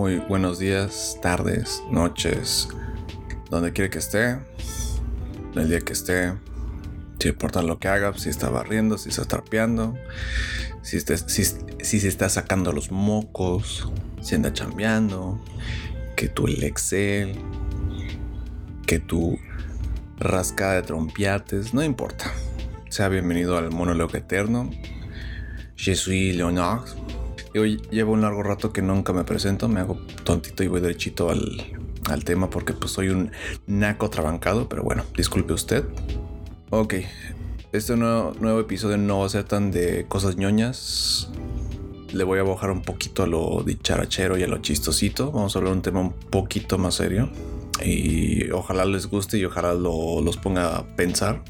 muy buenos días, tardes, noches, donde quiera que esté, el día que esté, si importa lo que haga, si está barriendo, si está trapeando, si, se está sacando los mocos, si anda chambeando, que tú el Excel, que tu rascada de trompiates, no importa. Sea bienvenido al monólogo eterno. Je suis Leonard. Hoy llevo un largo rato que nunca me presento, me hago tontito y voy derechito al, al tema porque pues soy un naco trabancado, pero bueno, disculpe usted. Ok, este nuevo, nuevo episodio no va a ser tan de cosas ñoñas. Le voy a bajar un poquito a lo dicharachero y a lo chistosito. Vamos a hablar de un tema un poquito más serio. Y ojalá les guste y ojalá lo, los ponga a pensar.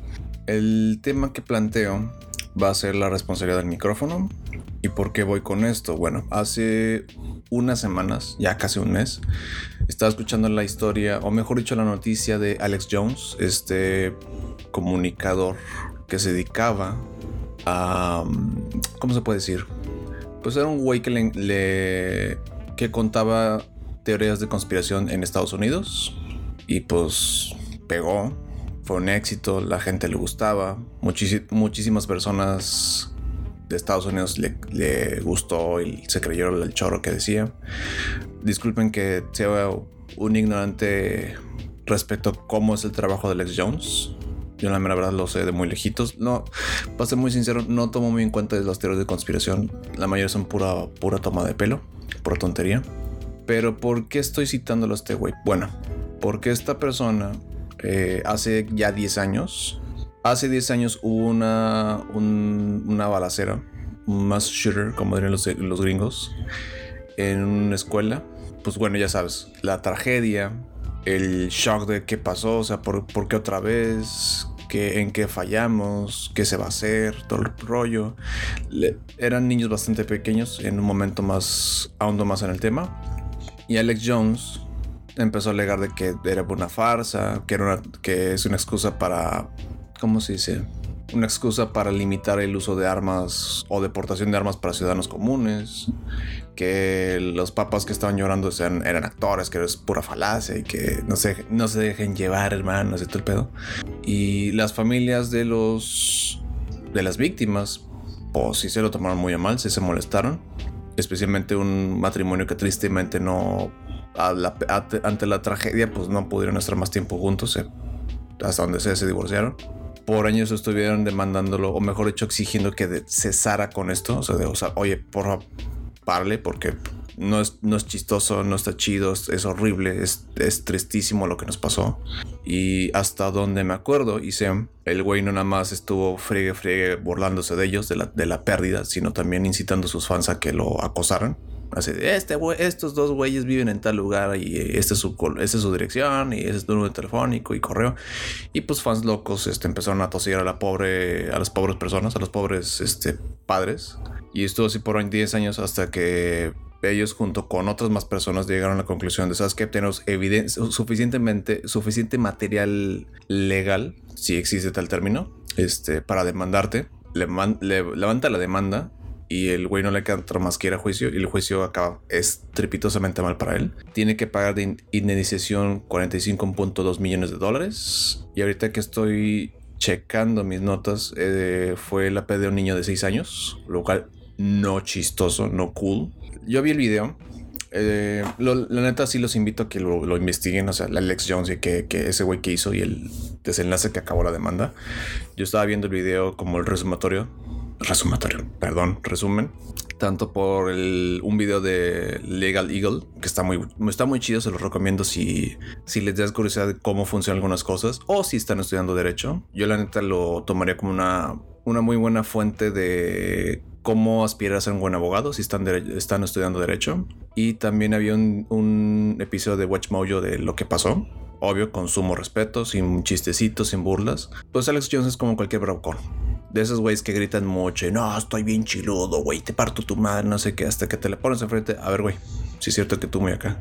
El tema que planteo va a ser la responsabilidad del micrófono. ¿Y por qué voy con esto? Bueno, hace unas semanas, ya casi un mes, estaba escuchando la historia, o mejor dicho, la noticia de Alex Jones, este comunicador que se dedicaba a... ¿Cómo se puede decir? Pues era un güey que le, que contaba teorías de conspiración en Estados Unidos y pues pegó fue un éxito, la gente le gustaba, muchísimas personas de Estados Unidos le, gustó y se creyeron el chorro que decía. Disculpen que sea un ignorante respecto a cómo es el trabajo de Alex Jones. Yo la verdad lo sé de muy lejitos. No, para ser muy sincero, no tomo muy en cuenta las teorías de conspiración. La mayoría son pura, pura toma de pelo, pura tontería. Pero ¿por qué estoy citándolo a este güey? Bueno, porque esta persona eh, hace ya 10 años. Hace 10 años hubo una, una balacera, un mass shooter, como dirían los, los gringos, en una escuela. Pues bueno, ya sabes, la tragedia, el shock de qué pasó, o sea, por, qué otra vez, ¿Qué, en qué fallamos, qué se va a hacer, todo el rollo. eran niños bastante pequeños, en un momento más, ahondo más en el tema. Y Alex Jones, empezó a alegar de que era una farsa, que, era que es una excusa para, ¿cómo se dice? Una excusa para limitar el uso de armas o deportación de armas para ciudadanos comunes, que los papas que estaban llorando sean, eran actores, que es pura falacia y que no se, no se dejen llevar, hermano, todo el pedo. Y las familias de los de las víctimas, pues sí se lo tomaron muy a mal, sí se molestaron, especialmente un matrimonio que tristemente no ante la tragedia, pues no pudieron estar más tiempo juntos, eh, hasta donde se, se divorciaron. Por años estuvieron demandándolo, o mejor dicho, exigiendo que cesara con esto. O sea, de, o sea oye, porra, parle, porque no es, no es chistoso, no está chido, es, horrible, es, es, tristísimo lo que nos pasó. Y hasta donde me acuerdo, hice, el güey no nada más estuvo friegue, friegue burlándose de ellos, de la, de la pérdida, sino también incitando a sus fans a que lo acosaran. Así, este estos dos güeyes viven en tal lugar y esta es su, esta es su dirección y ese es su número telefónico y correo. Y pues fans locos este, empezaron a toser a la pobre, a las pobres personas, a los pobres este, padres. Y estuvo así por 10 años hasta que ellos junto con otras más personas llegaron a la conclusión de, ¿sabes que Tenemos evidencia, suficientemente, suficiente material legal, si existe tal término, este, para demandarte. Le, le levanta la demanda y el güey no le queda más que ir a juicio y el juicio acaba estrepitosamente mal para él. Tiene que pagar de indemnización 45.2 millones de dólares y ahorita que estoy checando mis notas eh, fue la P de un niño de 6 años, lo cual no chistoso, no cool. Yo vi el video. Eh, la neta sí los invito a que lo, investiguen, o sea, la Alex Jones y que, que ese güey que hizo y el desenlace que acabó la demanda. Yo estaba viendo el video como el resumatorio resumatorio, perdón, resumen, tanto por el, un video de Legal Eagle, que está muy, está muy chido, se los recomiendo si, si les das curiosidad de cómo funcionan algunas cosas o si están estudiando derecho. Yo la neta lo tomaría como una, una muy buena fuente de cómo aspirar a ser un buen abogado si están, están estudiando derecho. Y también había un, un episodio de Watch Mojo de lo que pasó. Obvio, con sumo respeto, sin chistecitos, sin burlas. Pues Alex Jones es como cualquier bravucón de esos güeyes que gritan mucho y no, estoy bien chiludo, güey, te parto tu madre, no sé qué, hasta que te le pones enfrente. A ver, güey, si es cierto que tú muy acá.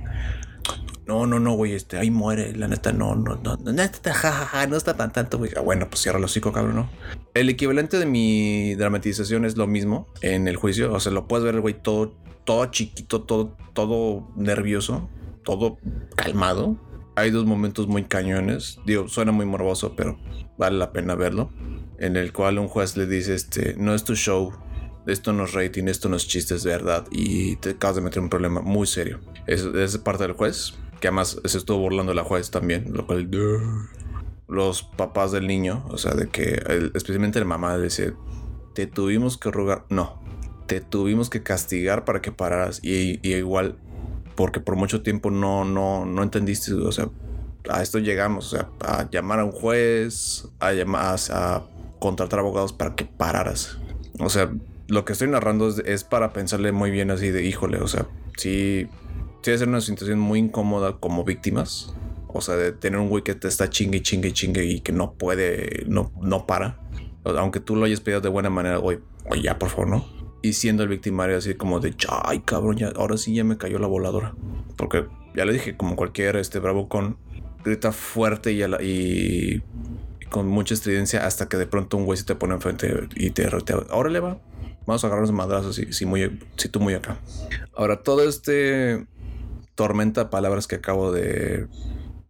No, no, no, güey, este, ahí muere, la neta, no, no, no, no, no, no está tan tanto, güey. Ah, bueno, pues cierra el hocico, cabrón, ¿no? el equivalente de mi dramatización es lo mismo en el juicio. O sea, lo puedes ver güey todo, todo chiquito, todo, todo nervioso, todo calmado. Hay dos momentos muy cañones. Digo, suena muy morboso, pero vale la pena verlo. En el cual un juez le dice, este, no es tu show, esto no es rating, esto no es chiste, es verdad. Y te acabas de meter un problema muy serio. Es, es parte del juez, que además se estuvo burlando la juez también, lo cual los papás del niño, o sea, de que especialmente la mamá dice, te tuvimos que rogar, no, te tuvimos que castigar para que pararas y, igual porque por mucho tiempo no, no, no entendiste, o sea, a esto llegamos, o sea, a llamar a un juez, a llamar a contratar abogados para que pararas. O sea, lo que estoy narrando es, para pensarle muy bien así de, híjole, o sea, sí, sí es una situación muy incómoda como víctimas. O sea, de tener un güey que te está chingue, chingue, chingue y que no puede, no, no para. Aunque tú lo hayas pedido de buena manera, güey, ya, por favor, ¿no? Y siendo el victimario así como de, ay, cabrón, ya, ahora sí ya me cayó la voladora. Porque ya le dije, como cualquier este bravo con grita fuerte y, con mucha estridencia hasta que de pronto un güey se te pone enfrente y te, te ahora le va. Vamos a agarrarnos madrazos si, si, tú muy acá. Ahora, todo este tormenta palabras que acabo de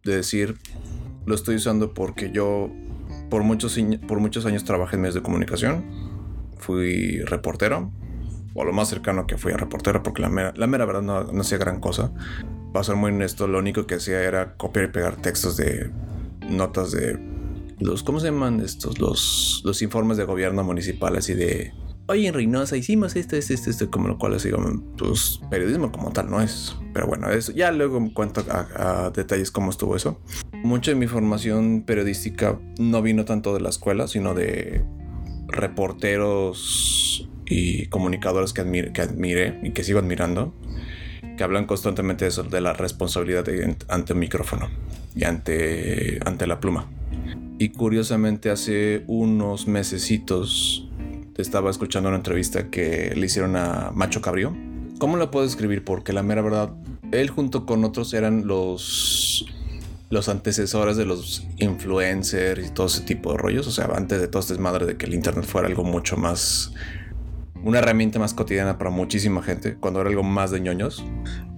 de decir, lo estoy usando porque yo por muchos, por muchos años trabajé en medios de comunicación, fui reportero, o lo más cercano que fui a reportero, porque la mera, la mera verdad no, no hacía gran cosa. Para ser muy honesto, lo único que hacía era copiar y pegar textos de notas de los, ¿cómo se llaman estos? Los, los informes de gobierno municipal, así de oye, en Reynosa hicimos esto, esto, esto, esto, como lo cual así pues periodismo como tal no es. Pero bueno, eso ya luego me cuento a, detalles cómo estuvo eso. Mucha de mi formación periodística no vino tanto de la escuela, sino de reporteros y comunicadores que, admire, que admiré y que sigo admirando, que hablan constantemente de eso, de la responsabilidad ante un micrófono y ante, ante la pluma. Y curiosamente hace unos mesecitos estaba escuchando una entrevista que le hicieron a Macho Cabrío. ¿Cómo la puedo escribir? Porque la mera verdad, él junto con otros eran los los antecesores de los influencers y todo ese tipo de rollos. O sea, antes de todo este desmadre de que el internet fuera algo mucho más. Una herramienta más cotidiana para muchísima gente, cuando era algo más de ñoños.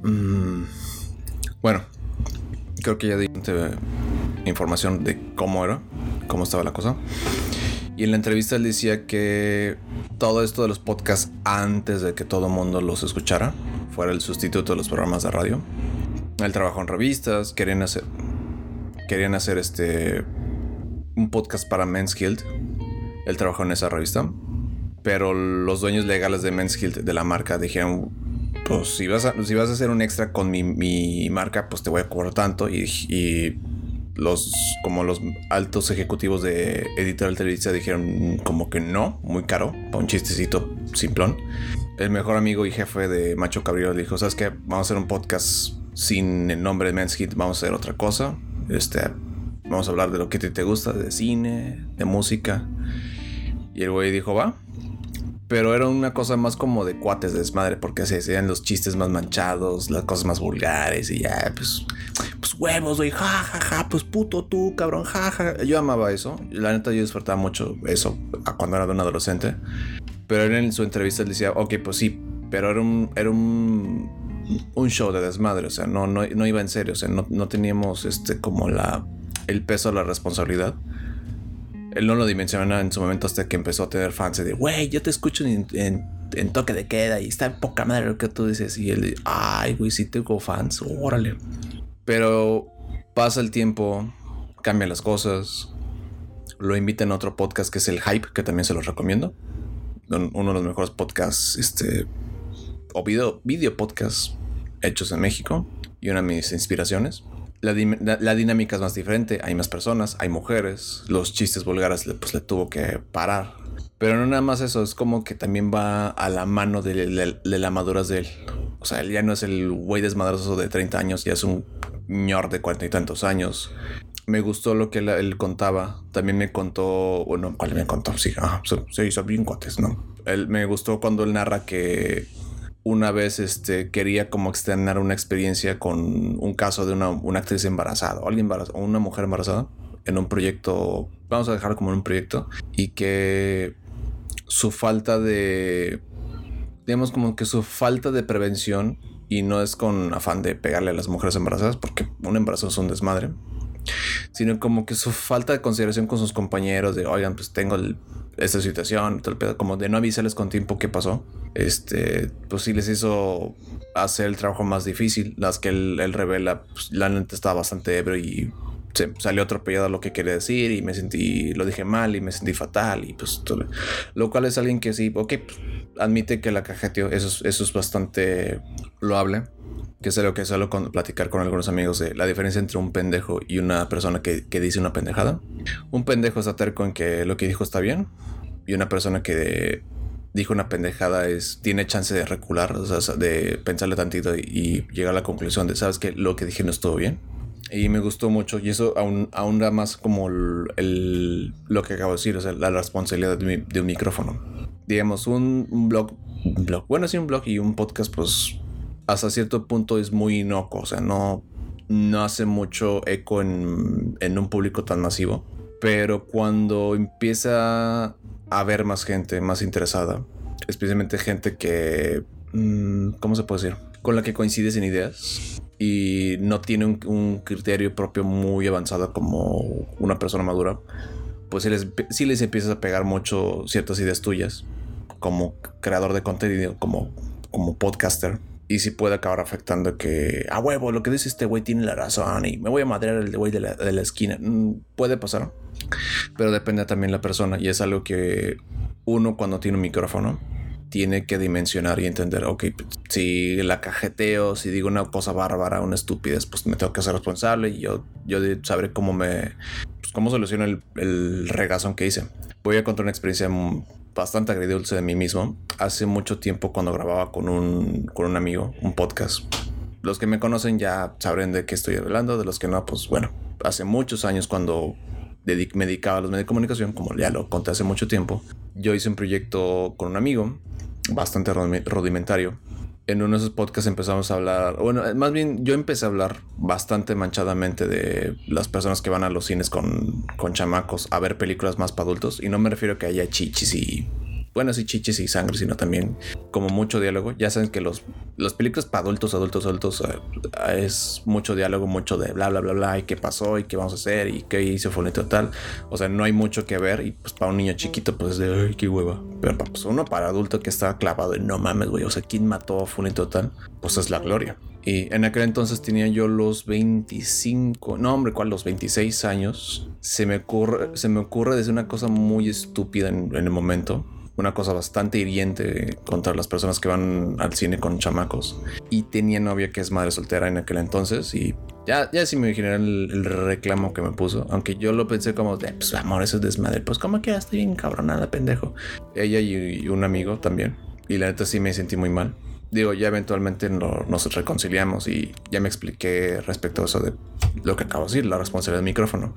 Mm, bueno, creo que ya di información de cómo era, cómo estaba la cosa. Y en la entrevista él decía que todo esto de los podcasts antes de que todo el mundo los escuchara fuera el sustituto de los programas de radio. Él trabajó en revistas, querían hacer querían hacer este un podcast para Men's Guild. Él trabajó en esa revista, pero los dueños legales de Men's Guild de la marca dijeron pues si vas a, si vas a hacer un extra con mi, marca, pues te voy a cobrar tanto y, y los como los altos ejecutivos de Editorial Televisa dijeron como que no, muy caro, para un chistecito simplón. El mejor amigo y jefe de Macho Cabrillo dijo, ¿sabes qué? Vamos a hacer un podcast sin el nombre de Men's Hit, vamos a hacer otra cosa. Este, vamos a hablar de lo que te gusta, de cine, de música. Y el güey dijo, va, pero era una cosa más como de cuates de desmadre, porque se hacían los chistes más manchados, las cosas más vulgares y ya, pues, pues huevos, güey, ja, ja, ja, pues puto tú, cabrón, ja, ja. Yo amaba eso, la neta yo disfrutaba mucho eso cuando era de un adolescente, pero en su entrevista él decía, ok, pues sí, pero era un, era un, un show de desmadre, o sea, no, no, no iba en serio, o sea, no, no teníamos este como la, el peso de la responsabilidad él no lo dimensiona en su momento hasta que empezó a tener fans de, güey, yo te escucho en, toque de queda y está poca madre lo que tú dices. Y él, ay, güey, sí tengo fans, órale. Pero pasa el tiempo, cambian las cosas. Lo invitan a otro podcast que es el Hype, que también se los recomiendo. Uno de los mejores podcasts, este, o video, video podcasts hechos en México y una de mis inspiraciones la, dinámica es más diferente, hay más personas, hay mujeres, los chistes vulgares pues le tuvo que parar. Pero no nada más eso, es como que también va a la mano de, la madurez de él. O sea, él ya no es el güey desmadroso de 30 años, ya es un ñor de cuarenta y tantos años. Me gustó lo que él, contaba. También me contó, bueno, ¿cuál me contó? Sí, ah, se hizo bien cuates, ¿no? Él, me gustó cuando él narra que una vez este, quería como externar una experiencia con un caso de una, actriz embarazada o alguien embarazada, o una mujer embarazada. en un proyecto, vamos a dejarlo como en un proyecto, y que su falta de, digamos como que su falta de prevención, y no es con afán de pegarle a las mujeres embarazadas, porque un embarazo es un desmadre, sino como que su falta de consideración con sus compañeros de, oigan, pues tengo esta situación, como de no avisarles con tiempo qué pasó, este, pues sí les hizo hacer el trabajo más difícil. Las que él, revela, pues, la neta estaba bastante ebrio y se salió atropellado lo que quería decir y me sentí, lo dije mal y me sentí fatal y pues todo, lo cual es alguien que sí, ok, pues, admite que la cajeteó, eso, eso es bastante loable que es lo que suelo platicar con algunos amigos de la diferencia entre un pendejo y una persona que, dice una pendejada. Un pendejo está terco en que lo que dijo está bien y una persona que dijo una pendejada es tiene chance de recular, o sea, de pensarle tantito y, llegar a la conclusión de, sabes que lo que dije no estuvo bien. Y me gustó mucho y eso aún, aún da más como el, lo que acabo de decir, o sea, la responsabilidad de, un micrófono. Digamos, un, un blog, un blog, bueno, sí, un blog y un podcast, pues hasta cierto punto es muy inocuo, o sea, no, no hace mucho eco en, un público tan masivo. Pero cuando empieza a haber más gente más interesada, especialmente gente que, mm, ¿cómo se puede decir? Con la que coincides en ideas y no tiene un, criterio propio muy avanzado como una persona madura, pues sí les, empiezas a pegar mucho ciertas ideas tuyas como creador de contenido, como, como podcaster y si puede acabar afectando que, a huevo, lo que dice este güey tiene la razón y me voy a madrear el güey de la, de la esquina. Mm, puede pasar, pero depende también la persona y es algo que uno cuando tiene un micrófono tiene que dimensionar y entender, ok, si la cajeteo, si digo una cosa bárbara, una estupidez, pues me tengo que hacer responsable y yo, yo sabré cómo me, pues, cómo soluciono el, el regazón que hice. Voy a contar una experiencia bastante agridulce de mí mismo. Hace mucho tiempo cuando grababa con un, con un amigo un podcast. Los que me conocen ya sabrán de qué estoy hablando, de los que no, pues bueno, hace muchos años cuando me dedicaba a los medios de comunicación, como ya lo conté hace mucho tiempo, yo hice un proyecto con un amigo bastante rudimentario en uno de esos podcasts empezamos a hablar, bueno, más bien yo empecé a hablar bastante manchadamente de las personas que van a los cines con, con chamacos a ver películas más para adultos. Y no me refiero a que haya chichis y bueno, sí, chiches y sangre, sino también como mucho diálogo. Ya saben que los, los películas para adultos, adultos, adultos eh, es mucho diálogo, mucho de bla, bla, bla, bla, y qué pasó, y qué vamos a hacer, y qué hizo Funito tal. O sea, no hay mucho que ver, y pues para un niño chiquito, pues es de, qué hueva. Pero pues uno para adulto que está clavado en no mames, güey, o sea, ¿quién mató a Funito tal? Pues es la gloria. Y en aquel entonces tenía yo los 25, no hombre, ¿cuál? Los 26 años. Se me ocurre, se me ocurre decir una cosa muy estúpida en el momento una cosa bastante hiriente contra las personas que van al cine con chamacos. Y tenía novia que es madre soltera en aquel entonces y ya, ya sí me imaginé el, reclamo que me puso, aunque yo lo pensé como de, pues amor, eso es desmadre, pues como que estoy bien cabronada, pendejo. Ella y, un amigo también. Y la neta sí me sentí muy mal digo, ya eventualmente nos reconciliamos y ya me expliqué respecto a eso de lo que acabo de decir, la responsabilidad del micrófono.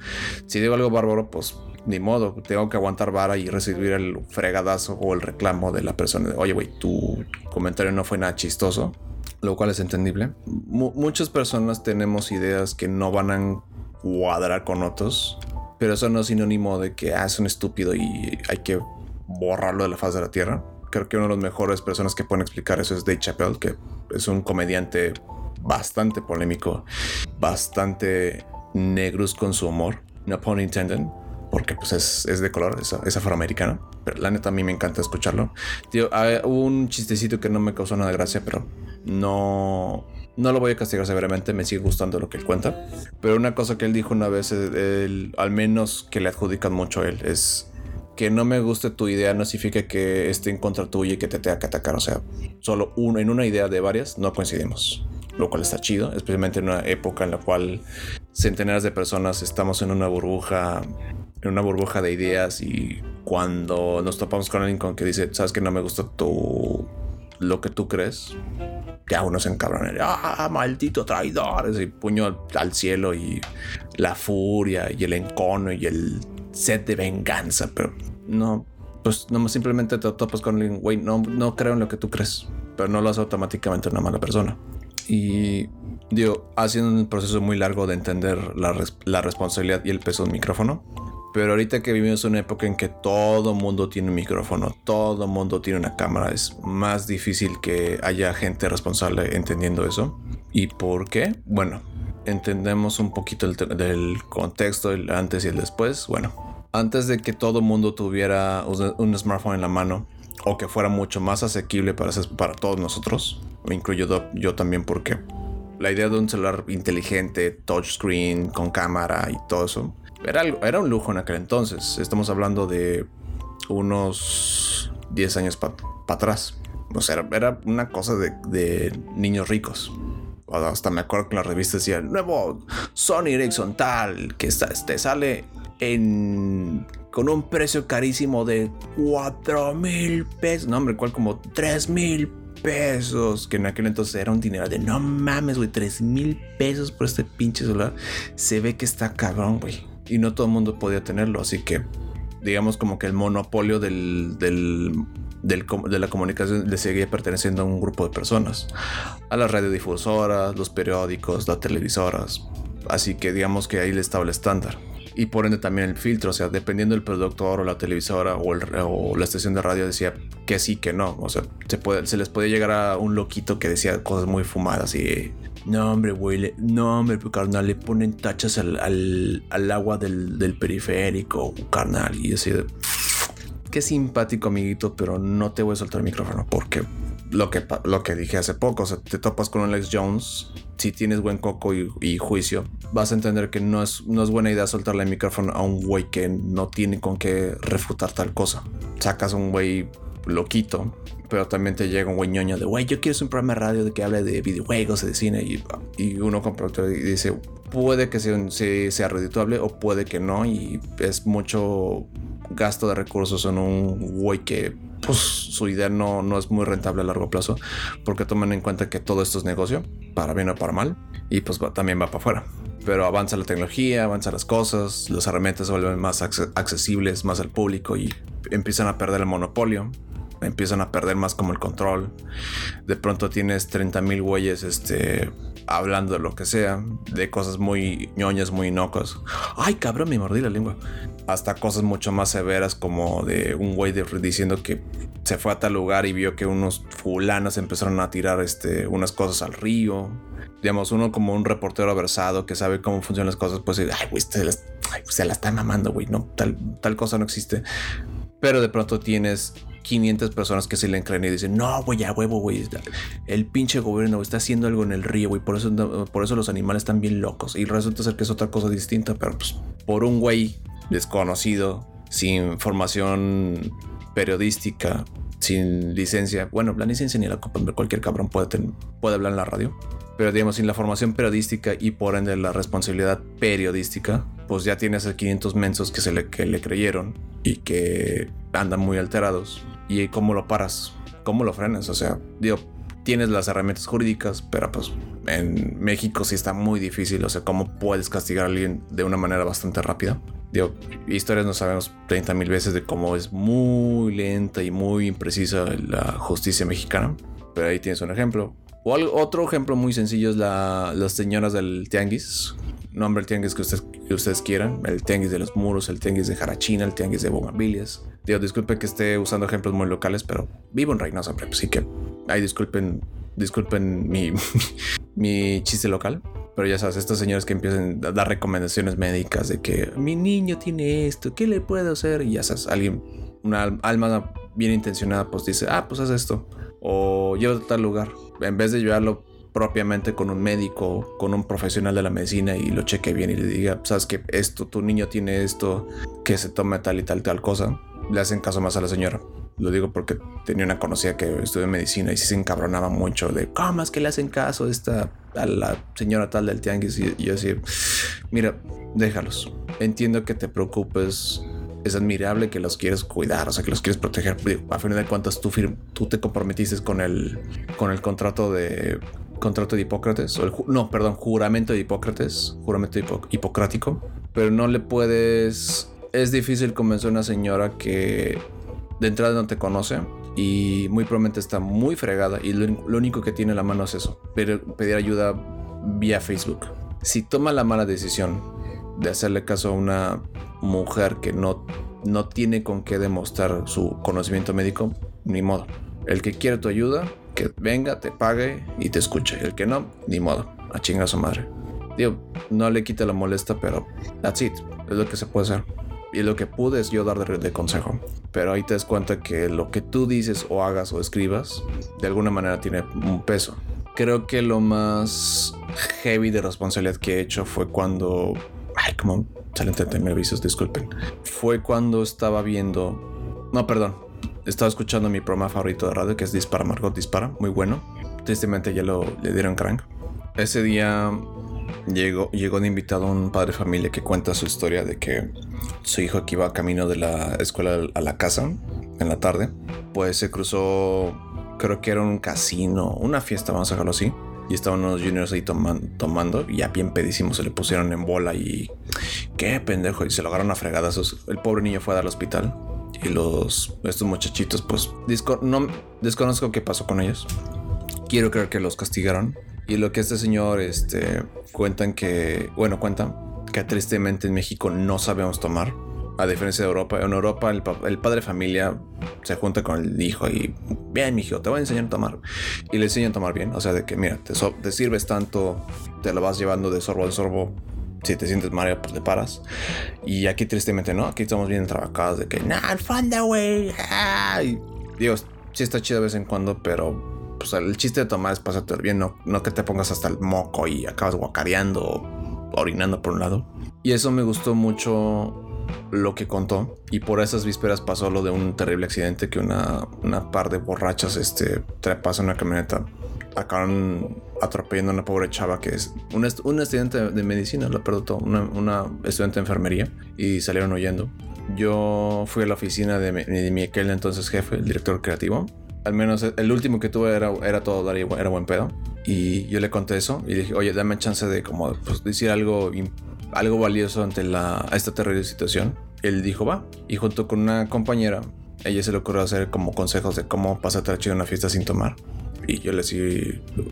Si digo algo bárbaro, pues ni modo, tengo que aguantar vara y recibir el fregadazo o el reclamo de la persona de, oye, güey, tu comentario no fue nada chistoso, lo cual es entendible. muchas personas tenemos ideas que no van a cuadrar con otros, pero eso no es sinónimo de que ah, es un estúpido y hay que borrarlo de la faz de la tierra. Creo que una de las mejores personas que pueden explicar eso es Dave Chappelle, que es un comediante bastante polémico, bastante negros con su humor, no pun intended porque pues es, de color, es, afroamericano. Pero la neta a mí me encanta escucharlo. Tío, hubo un chistecito que no me causó nada de gracia, pero no, no lo voy a castigar severamente, me sigue gustando lo que él cuenta. Pero una cosa que él dijo una vez, al menos que le adjudican mucho a él, es que no me guste tu idea no significa que esté en contra tuya y que te tenga que atacar. O sea, solo uno, en una idea de varias no coincidimos. Lo cual está chido, especialmente en una época en la cual centenares de personas estamos en una burbuja en una burbuja de ideas y cuando nos topamos con alguien con que dice, sabes que no me gusta tu lo que tú crees, ya uno se encabrona, ah, maldito traidor, y puño al, cielo y la furia y el encono y el sed de venganza, pero no, pues no simplemente te topas con alguien, güey, no, no creo en lo que tú crees, pero no lo hace automáticamente una mala persona. Y Digo, ha sido un proceso muy largo de entender la, la responsabilidad y el peso del micrófono. Pero ahorita que vivimos una época en que todo mundo tiene un micrófono, todo mundo tiene una cámara, es más difícil que haya gente responsable entendiendo eso. ¿Y por qué? Bueno, entendemos un poquito el del contexto, el antes y el después. Bueno, antes de que todo mundo tuviera un smartphone en la mano o que fuera mucho más asequible para, para todos nosotros, me incluyo yo también porque la idea de un celular inteligente, touchscreen, con cámara y todo eso, era, era un lujo en aquel entonces. Estamos hablando de unos 10 años para atrás. O sea, era, una cosa de, niños ricos. Hasta me acuerdo que en la revista decía, el nuevo Sony Ericsson tal, que está, este, sale en con un precio carísimo de 4 mil pesos. No, hombre, cual como 3 mil pesos, que en aquel entonces era un dinero de no mames, güey, 3 mil pesos por este pinche celular. Se ve que está cabrón, güey. Y no todo el mundo podía tenerlo, así que digamos como que el monopolio del, del, de la comunicación le seguía perteneciendo a un grupo de personas. A las radiodifusoras, los periódicos, las televisoras. Así que digamos que ahí le estaba el estándar y por ende también el filtro, o sea, dependiendo del productor o la televisora o, la estación de radio decía que sí, que no, o sea, se, les puede llegar a un loquito que decía cosas muy fumadas y... No, hombre, güey, no, hombre, carnal, le ponen tachas al, al, agua del, del, periférico, carnal, y así de... Qué simpático, amiguito, pero no te voy a soltar el micrófono porque lo que, lo que dije hace poco, o sea, te topas con un Alex Jones, si tienes buen coco y, juicio, vas a entender que no es, no es buena idea soltarle el micrófono a un güey que no tiene con qué refutar tal cosa. Sacas un güey loquito, pero también te llega un güey de, güey, yo quiero un programa de radio de que hable de videojuegos, de cine, y, y uno compra y dice, puede que sea, sea redituable o puede que no, y es mucho gasto de recursos en un güey que pues su idea no, no es muy rentable a largo plazo porque toman en cuenta que todo esto es negocio, para bien o para mal, y pues también va para afuera. Pero avanza la tecnología, avanza las cosas, las herramientas se vuelven más accesibles, más al público y empiezan a perder el monopolio empiezan a perder más como el control. De pronto tienes 30 mil güeyes este, hablando de lo que sea, de cosas muy ñoñas, muy inocuas. Ay, cabrón, me mordí la lengua. Hasta cosas mucho más severas como de un güey diciendo que se fue a tal lugar y vio que unos fulanos empezaron a tirar este, unas cosas al río. Digamos, uno como un reportero versado que sabe cómo funcionan las cosas, pues, ay, güey, se, se la está mamando, güey, no, tal, tal cosa no existe. Pero de pronto tienes 500 personas que se le creen y dicen, no, güey, ya huevo, güey. El pinche gobierno está haciendo algo en el río, güey. Por eso, por eso los animales están bien locos. Y resulta ser que es otra cosa distinta, pero pues por un güey desconocido, sin formación periodística, sin licencia. Bueno, la licencia ni la cualquier cabrón puede, puede hablar en la radio. Pero digamos, sin la formación periodística y por ende la responsabilidad periodística, pues ya tienes a 500 mensos que se le, que le creyeron y que andan muy alterados ¿Y cómo lo paras? ¿Cómo lo frenas? O sea, digo, tienes las herramientas jurídicas, pero pues en México sí está muy difícil. O sea, ¿cómo puedes castigar a alguien de una manera bastante rápida? Digo, historias no sabemos 30 mil veces de cómo es muy lenta y muy imprecisa la justicia mexicana. Pero ahí tienes un ejemplo. O otro ejemplo muy sencillo es la, las señoras del tianguis. Nombre el tianguis que ustedes, que ustedes quieran. El tianguis de los muros, el tianguis de Jarachina, el tianguis de Bogambilias Digo, disculpen que esté usando ejemplos muy locales, pero vivo en Reynosa, así que ahí disculpen, disculpen mi, mi chiste local. Pero ya sabes, estos señores que empiezan a dar recomendaciones médicas de que mi niño tiene esto, ¿qué le puedo hacer? Y ya sabes, alguien, una alma bien intencionada, pues dice, ah, pues haz esto. O llévate a tal lugar. En vez de llevarlo propiamente con un médico, con un profesional de la medicina y lo cheque bien y le diga, sabes que esto, tu niño tiene esto, que se tome tal y tal, tal cosa le hacen caso más a la señora. Lo digo porque tenía una conocida que estudió medicina y se encabronaba mucho de cómo es que le hacen caso a esta a la señora tal del tianguis y, yo así, mira, déjalos. Entiendo que te preocupes. Es admirable que los quieres cuidar, o sea, que los quieres proteger. A fin de cuentas, tú, tú te comprometiste con el, con el contrato de contrato de Hipócrates, o el, no, perdón, juramento de Hipócrates, juramento hipocrático, pero no le puedes es difícil convencer a una señora que de entrada no te conoce y muy probablemente está muy fregada y lo, único que tiene en la mano es eso, pedir, pedir ayuda vía Facebook. Si toma la mala decisión de hacerle caso a una mujer que no, no tiene con qué demostrar su conocimiento médico, ni modo. El que quiere tu ayuda, que venga, te pague y te escuche. El que no, ni modo. A chingar a su madre. Digo, no le quita la molesta, pero that's it. Es lo que se puede hacer. Y lo que pude es yo dar de, consejo. Pero ahí te das cuenta que lo que tú dices o hagas o escribas, de alguna manera tiene un peso. Creo que lo más heavy de responsabilidad que he hecho fue cuando... Ay, como salen 39 avisos, disculpen. Fue cuando estaba viendo... No, perdón. Estaba escuchando mi programa favorito de radio, que es Dispara Margot Dispara. Muy bueno. Tristemente ya lo le dieron crank. Ese día llegó, llegó de invitado un padre de familia que cuenta su historia de que su hijo que iba camino de la escuela a la casa en la tarde, pues se cruzó, creo que era un casino, una fiesta, vamos a dejarlo así. Y estaban unos juniors ahí tomando y ya bien pedísimos se le pusieron en bola y qué pendejo y se lo agarraron a fregadazos. El pobre niño fue al hospital y los estos muchachitos pues no desconozco qué pasó con ellos. Quiero creer que los castigaron y lo que este señor este, cuentan que, bueno, cuentan que tristemente en México no sabemos tomar. A diferencia de Europa, en Europa el, padre de familia se junta con el hijo y bien, mi hijo, te voy a enseñar a tomar. Y le enseñan a tomar bien. O sea, de que mira, te, te sirves tanto, te lo vas llevando de sorbo en sorbo. Si te sientes mareado, pues le paras. Y aquí tristemente no, aquí estamos bien trabajados de que, nah, fondo, güey. Dios, sí está chido de vez en cuando, pero pues el chiste de tomar es pasarte bien, no, no que te pongas hasta el moco y acabas guacareando o orinando por un lado. Y eso me gustó mucho lo que contó. Y por esas vísperas pasó lo de un terrible accidente que una, una par de borrachas este, trepas en una camioneta. Acabaron atropellando a una pobre chava que es una, estudiante de medicina, lo perdón, una, una estudiante de enfermería y salieron huyendo. Yo fui a la oficina de, de mi aquel entonces jefe, el director creativo, al menos el último que tuve era, era todo era buen pedo. Y yo le conté eso y dije, oye, dame chance de como pues, decir algo, algo valioso ante la, esta terrible situación. Él dijo, va. Y junto con una compañera, ella se le ocurrió hacer como consejos de cómo pasar chido una fiesta sin tomar. Y yo le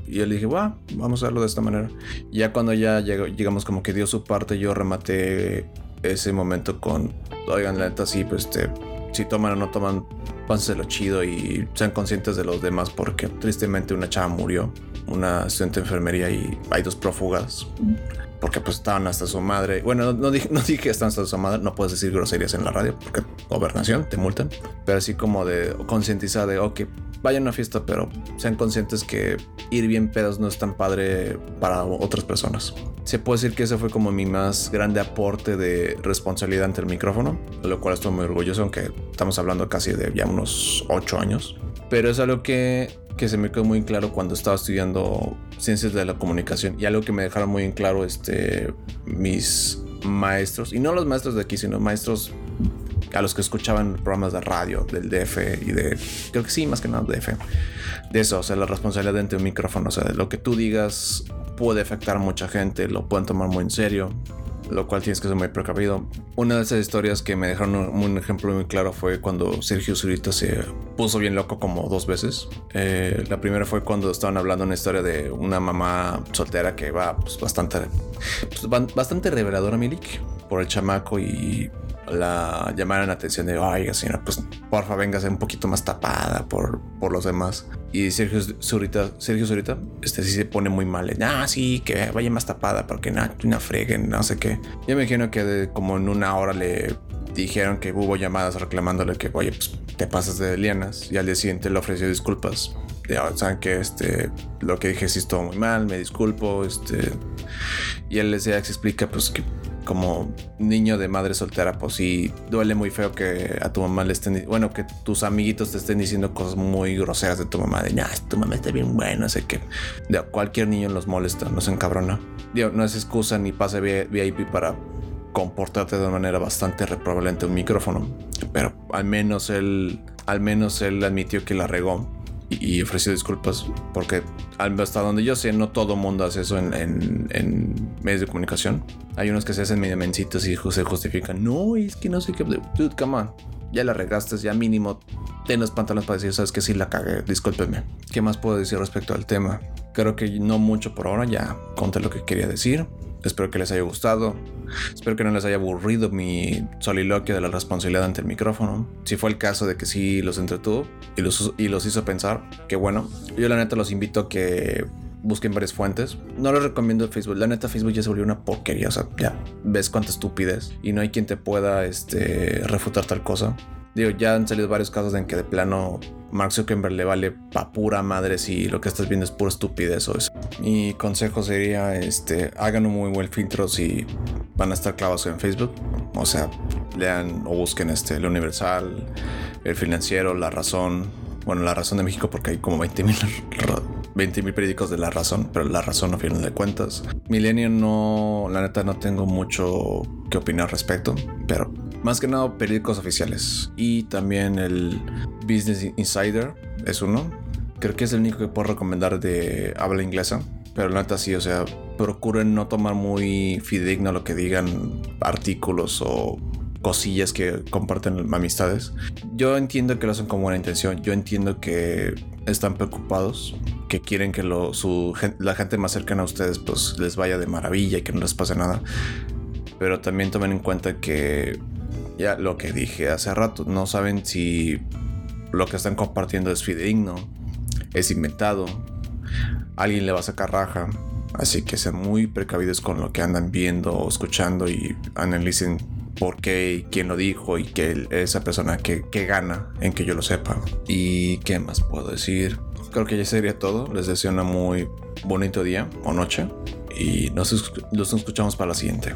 y yo dije, va, vamos a hacerlo de esta manera. Ya cuando ya llegamos como que dio su parte, yo rematé ese momento con, oigan, la neta, sí, pues este, si toman o no toman, lo chido y sean conscientes de los demás porque tristemente una chava murió, una estudiante de enfermería y hay dos prófugas porque pues estaban hasta su madre. Bueno, no, dije, no dije que están hasta su madre, no puedes decir groserías en la radio porque gobernación te multan, pero así como de concientizar de, ok, vayan a una fiesta, pero sean conscientes que ir bien pedos no es tan padre para otras personas. Se puede decir que ese fue como mi más grande aporte de responsabilidad ante el micrófono, lo cual estoy muy orgulloso, aunque estamos hablando casi de ya unos 8 años. Pero es algo que, que se me quedó muy claro cuando estaba estudiando ciencias de la comunicación y algo que me dejaron muy en claro este, mis maestros, y no los maestros de aquí, sino maestros a los que escuchaban programas de radio del DF y de, creo que sí, más que nada DF, de eso, o sea, la responsabilidad ante un micrófono, o sea, lo que tú digas puede afectar a mucha gente, lo pueden tomar muy en serio, lo cual tienes que ser muy precavido. Una de esas historias que me dejaron un, ejemplo muy claro fue cuando Sergio Zurita se puso bien loco como dos veces. Eh, la primera fue cuando estaban hablando una historia de una mamá soltera que va pues, bastante, pues, bastante reveladora, Milik, por el chamaco y la llamaron la atención de, oiga señora, pues porfa ser un poquito más tapada por, por los demás. Y Sergio Zurita, Sergio Zurita, este sí se pone muy mal. Ah, sí, que vaya más tapada porque nada, una freguen, no sé qué. Yo me imagino que como en una hora le dijeron que hubo llamadas reclamándole que, oye, pues te pasas de lianas. Y al día siguiente le ofreció disculpas. Ya, saben que este, lo que dije sí estuvo muy mal, me disculpo, este. Y él les explica, pues que como niño de madre soltera, pues sí duele muy feo que a tu mamá le estén, bueno, que tus amiguitos te estén diciendo cosas muy groseras de tu mamá, de, nah, tu mamá está bien buena, sé que de cualquier niño los molesta, no se encabrona. Digo, no es excusa ni pase VIP para comportarte de una manera bastante reprobable ante un micrófono, pero al menos él, al menos él admitió que la regó y ofreció disculpas porque hasta donde yo sé no todo mundo hace eso en, medios de comunicación hay unos que se hacen medio mencitos y se justifican no es que no sé qué dude come on ya la regaste, ya mínimo ten los pantalones para decir, sabes que sí la cagué, discúlpeme. ¿Qué más puedo decir respecto al tema? Creo que no mucho por ahora, ya conté lo que quería decir. Espero que les haya gustado. Espero que no les haya aburrido mi soliloquio de la responsabilidad ante el micrófono. Si fue el caso de que sí los entretuvo y los, y los hizo pensar, que bueno. Yo la neta los invito a que busquen varias fuentes. No les recomiendo Facebook. La neta, Facebook ya se volvió una porquería. O sea, ya ves cuánta estupidez. Y no hay quien te pueda este, refutar tal cosa. Digo, ya han salido varios casos en que de plano Mark Zuckerberg le vale pa' pura madre si lo que estás viendo es pura estupidez o eso. Mi consejo sería, este, hagan un muy buen filtro si van a estar clavados en Facebook. O sea, lean o busquen este, el Universal, el Financiero, La Razón. Bueno, La Razón de México porque hay como 20 mil 20 mil periódicos de La Razón, pero La Razón no final de cuentas. Milenio no, la neta no tengo mucho que opinar al respecto, pero más que nada periódicos oficiales. Y también el Business Insider es uno. Creo que es el único que puedo recomendar de habla inglesa. Pero la neta sí, o sea, procuren no tomar muy fidedigno lo que digan artículos o cosillas que comparten amistades. Yo entiendo que lo hacen con buena intención. Yo entiendo que están preocupados, que quieren que lo, su, la gente más cercana a ustedes pues les vaya de maravilla y que no les pase nada. Pero también tomen en cuenta que ya lo que dije hace rato, no saben si lo que están compartiendo es fidedigno, es inventado, alguien le va a sacar raja. Así que sean muy precavidos con lo que andan viendo o escuchando y analicen por qué quién lo dijo y que esa persona que, que gana en que yo lo sepa. ¿Y qué más puedo decir? Creo que ya sería todo. Les deseo un muy bonito día o noche y nos, nos escuchamos para la siguiente.